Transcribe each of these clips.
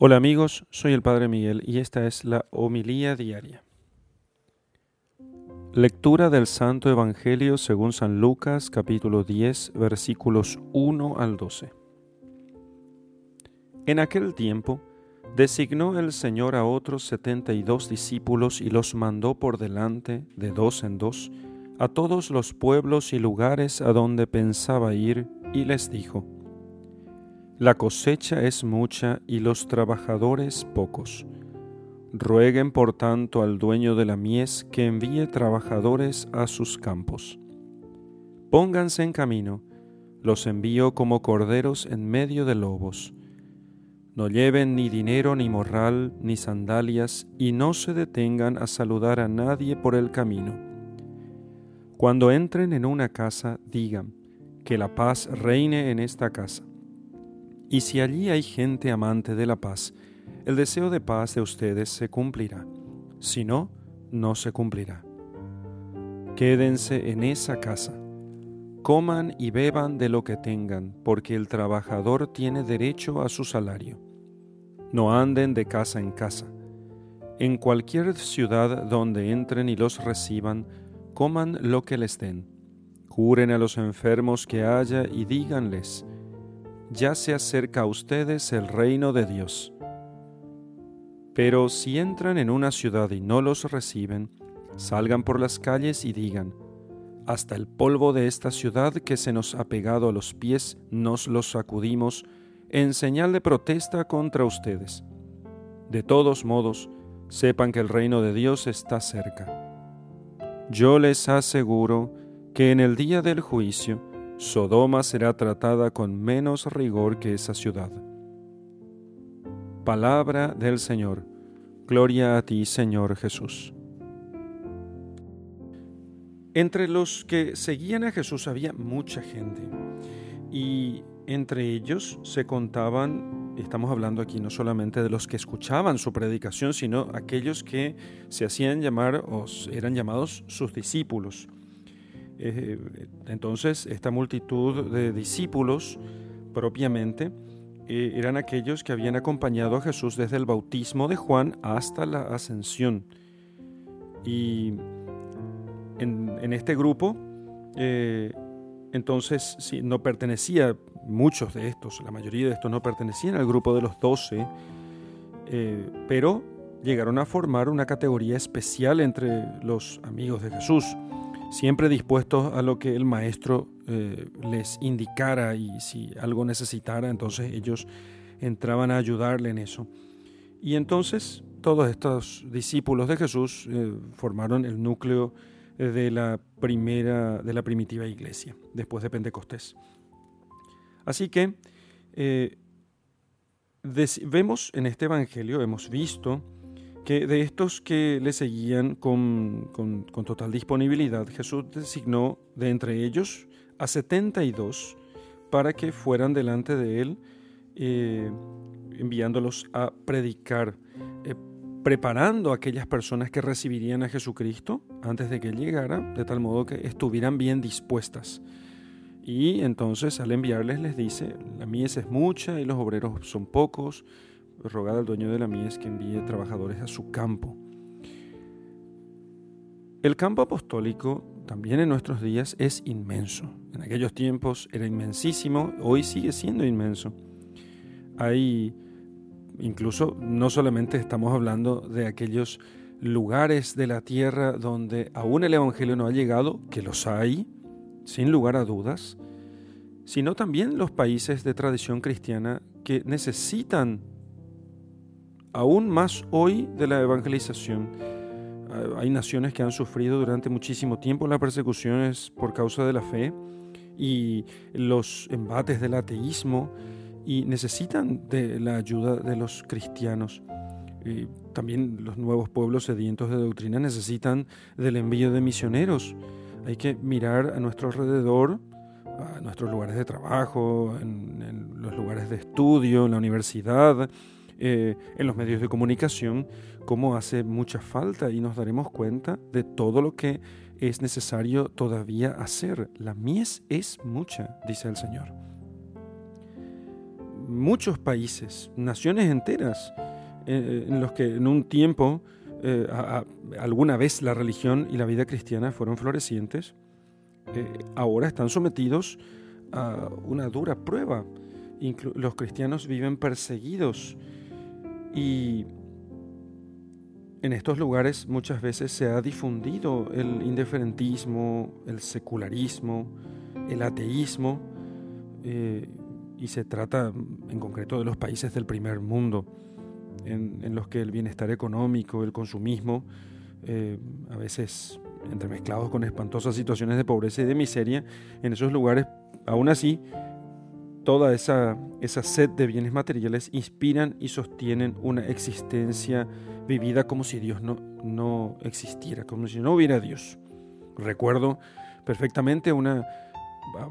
Hola amigos, soy el Padre Miguel y esta es la homilía diaria. Lectura del Santo Evangelio según San Lucas capítulo 10 versículos 1 al 12. En aquel tiempo designó el Señor a otros setenta y dos discípulos y los mandó por delante, de dos en dos, a todos los pueblos y lugares a donde pensaba ir, y les dijo, la cosecha es mucha y los trabajadores pocos. Rueguen por tanto al dueño de la mies que envíe trabajadores a sus campos. Pónganse en camino, los envío como corderos en medio de lobos. No lleven ni dinero, ni morral, ni sandalias, y no se detengan a saludar a nadie por el camino. Cuando entren en una casa, digan, que la paz reine en esta casa. Y si allí hay gente amante de la paz, el deseo de paz de ustedes se cumplirá. Si no, no se cumplirá. Quédense en esa casa. Coman y beban de lo que tengan, porque el trabajador tiene derecho a su salario. No anden de casa en casa. En cualquier ciudad donde entren y los reciban, coman lo que les den. Juren a los enfermos que haya y díganles, ya se acerca a ustedes el reino de Dios. Pero si entran en una ciudad y no los reciben, salgan por las calles y digan, hasta el polvo de esta ciudad que se nos ha pegado a los pies nos los sacudimos en señal de protesta contra ustedes. De todos modos, sepan que el reino de Dios está cerca. Yo les aseguro que en el día del juicio, Sodoma será tratada con menos rigor que esa ciudad. Palabra del Señor. Gloria a ti, Señor Jesús. Entre los que seguían a Jesús había mucha gente y entre ellos se contaban, estamos hablando aquí no solamente de los que escuchaban su predicación, sino aquellos que se hacían llamar o eran llamados sus discípulos. Eh, entonces, esta multitud de discípulos propiamente eh, eran aquellos que habían acompañado a Jesús desde el bautismo de Juan hasta la ascensión. Y en, este grupo, eh, entonces, sí, no pertenecía, muchos de estos, la mayoría de estos no pertenecían al grupo de los doce, pero llegaron a formar una categoría especial entre los amigos de Jesús siempre dispuestos a lo que el maestro eh, les indicara y si algo necesitara, entonces ellos entraban a ayudarle en eso. Y entonces todos estos discípulos de Jesús eh, formaron el núcleo de la primera, de la primitiva iglesia, después de Pentecostés. Así que eh, vemos en este Evangelio, hemos visto que de estos que le seguían con, total disponibilidad, Jesús designó de entre ellos a 72 para que fueran delante de él, eh, enviándolos a predicar, eh, preparando a aquellas personas que recibirían a Jesucristo antes de que él llegara, de tal modo que estuvieran bien dispuestas. Y entonces al enviarles les dice, la mies es mucha y los obreros son pocos, rogad al dueño de la mies que envíe trabajadores a su campo. El campo apostólico también en nuestros días es inmenso. En aquellos tiempos era inmensísimo, hoy sigue siendo inmenso. Hay, incluso, no solamente estamos hablando de aquellos lugares de la tierra donde aún el Evangelio no ha llegado, que los hay, sin lugar a dudas, sino también los países de tradición cristiana que necesitan aún más hoy de la evangelización. Ah, hay naciones que han sufrido durante muchísimo tiempo las persecuciones por causa de la fe y los embates del ateísmo y necesitan de la ayuda de los cristianos. también los nuevos pueblos sedientos de doctrina necesitan del envío de misioneros. Hay que mirar a nuestro alrededor, a nuestros lugares de trabajo, en los lugares de estudio, en la universidad, eh, en los medios de comunicación, cómo hace mucha falta y nos daremos cuenta de todo lo que es necesario todavía hacer. La mies es mucha, dice el Señor. muchos países, naciones enteras, eh, en los que en un tiempo, eh, alguna vez la religión y la vida cristiana fueron florecientes, ahora están sometidos a una dura prueba. los cristianos viven perseguidos y en estos lugares muchas veces se ha difundido el indiferentismo, el secularismo, el ateísmo, eh, y se trata en concreto de los países del primer mundo, en, los que el bienestar económico, el consumismo, eh, a veces entremezclados con espantosas situaciones de pobreza y de miseria, en esos lugares, aún así, toda esa, esa sed de bienes materiales inspiran y sostienen una existencia vivida como si Dios no, no existiera, como si no hubiera Dios. Recuerdo perfectamente una,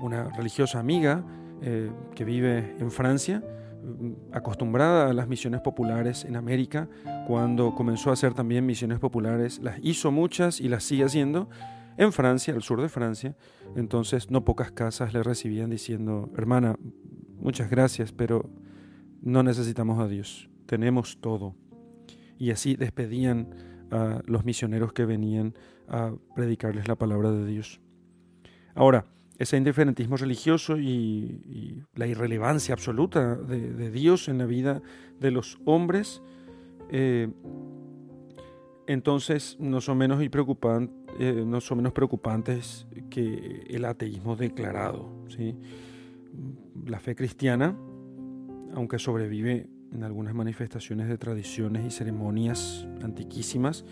una religiosa amiga eh, que vive en Francia, mm, acostumbrada a las misiones populares en América, cuando comenzó a hacer también misiones populares, las hizo muchas y las sigue haciendo en Francia, al sur de Francia. Entonces no pocas casas le recibían diciendo, hermana, muchas gracias, pero no necesitamos a Dios, tenemos todo. Y así despedían a los misioneros que venían a predicarles la palabra de Dios. Ahora, ese indiferentismo religioso y, la irrelevancia absoluta de, Dios en la vida de los hombres, eh, entonces no son menos, eh, no son menos preocupantes que el ateísmo declarado. ¿sí? la fe cristiana, aunque sobrevive en algunas manifestaciones de tradiciones y ceremonias antiquísimas,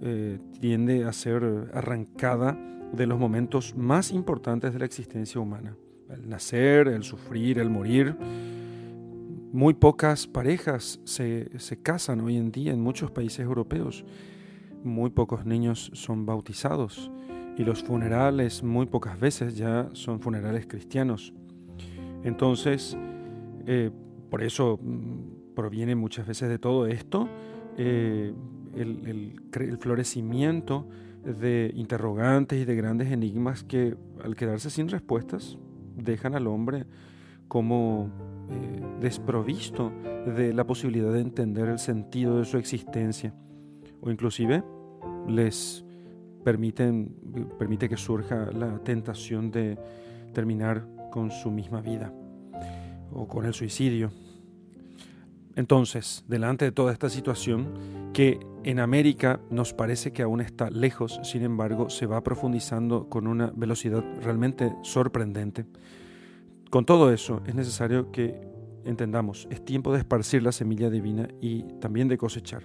eh, tiende a ser arrancada de los momentos más importantes de la existencia humana. El nacer, el sufrir, el morir. Muy pocas parejas se, se casan hoy en día en muchos países europeos. Muy pocos niños son bautizados y los funerales muy pocas veces ya son funerales cristianos. Entonces, eh, por eso mm, proviene muchas veces de todo esto eh, el, florecimiento de interrogantes y de grandes enigmas que al quedarse sin respuestas dejan al hombre como eh, desprovisto de la posibilidad de entender el sentido de su existencia o inclusive les permiten, permite que surja la tentación de terminar con su misma vida o con el suicidio. Entonces, delante de toda esta situación, que en América nos parece que aún está lejos, sin embargo, se va profundizando con una velocidad realmente sorprendente. Con todo eso, es necesario que entendamos, es tiempo de esparcir la semilla divina y también de cosechar.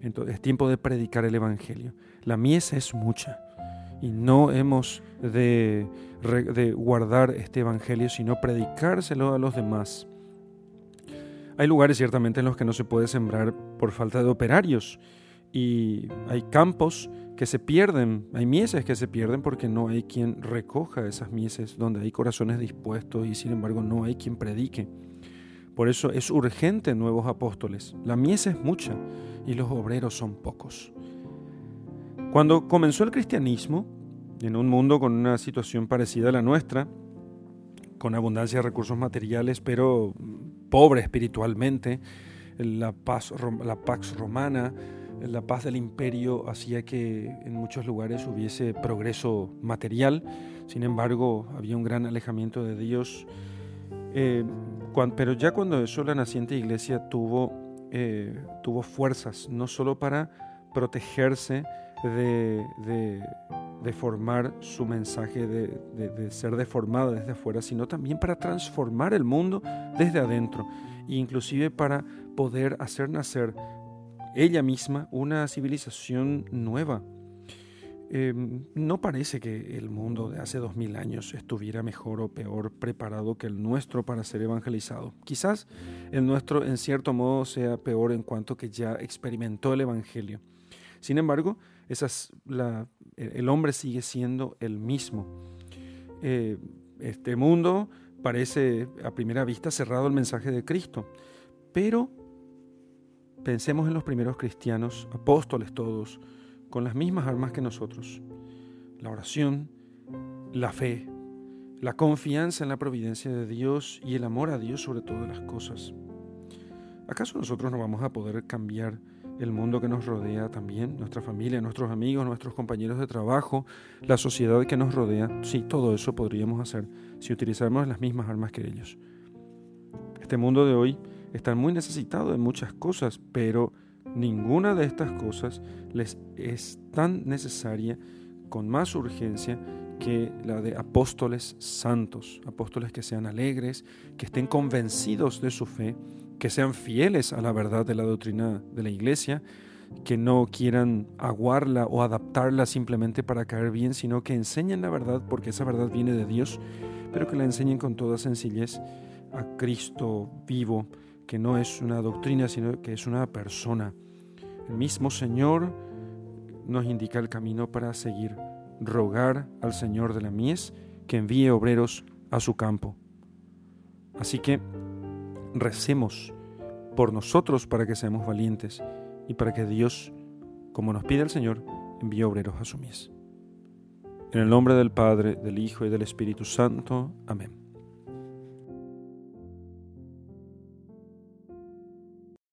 Entonces, es tiempo de predicar el Evangelio. La mies es mucha y no hemos de, guardar este Evangelio, sino predicárselo a los demás. Hay lugares ciertamente en los que no se puede sembrar por falta de operarios y hay campos que se pierden, hay mieses que se pierden porque no hay quien recoja esas mieses, donde hay corazones dispuestos y sin embargo no hay quien predique. Por eso es urgente nuevos apóstoles. La mies es mucha y los obreros son pocos. Cuando comenzó el cristianismo, en un mundo con una situación parecida a la nuestra, con abundancia de recursos materiales, pero pobre espiritualmente, la paz, la pax romana, la paz del imperio hacía que en muchos lugares hubiese progreso material, sin embargo había un gran alejamiento de Dios. Eh, pero ya cuando eso la naciente iglesia tuvo, eh, tuvo fuerzas, no solo para protegerse de, de, formar su mensaje, de, ser deformada desde afuera, sino también para transformar el mundo desde adentro, e inclusive para poder hacer nacer ella misma una civilización nueva. Em, no parece que el mundo de hace dos mil años estuviera mejor o peor preparado que el nuestro para ser evangelizado. Quizás el nuestro en cierto modo sea peor en cuanto que ya experimentó el Evangelio. Sin embargo, el hombre sigue siendo el mismo. Eh, este mundo parece a primera vista cerrado al mensaje de Cristo, pero pensemos en los primeros cristianos, apóstoles todos, con las mismas armas que nosotros. La oración, la fe, la confianza en la providencia de Dios y el amor a Dios sobre todas las cosas. ¿Acaso nosotros no vamos a poder cambiar el mundo que nos rodea también, nuestra familia, nuestros amigos, nuestros compañeros de trabajo, la sociedad que nos rodea? Sí, todo eso podríamos hacer si utilizáramos las mismas armas que ellos. Este mundo de hoy está muy necesitado de muchas cosas, pero ninguna de estas cosas les es tan necesaria con más urgencia que la de apóstoles santos, apóstoles que sean alegres, que estén convencidos de su fe, que sean fieles a la verdad de la doctrina de la iglesia, que no quieran aguarla o adaptarla simplemente para caer bien, sino que enseñen la verdad porque esa verdad viene de Dios, pero que la enseñen con toda sencillez a Cristo vivo, que no es una doctrina, sino que es una persona. El mismo Señor nos indica el camino para seguir rogar al Señor de la mies que envíe obreros a su campo. Así que recemos por nosotros para que seamos valientes y para que Dios, como nos pide el Señor, envíe obreros a su mies. En el nombre del Padre, del Hijo y del Espíritu Santo. Amén.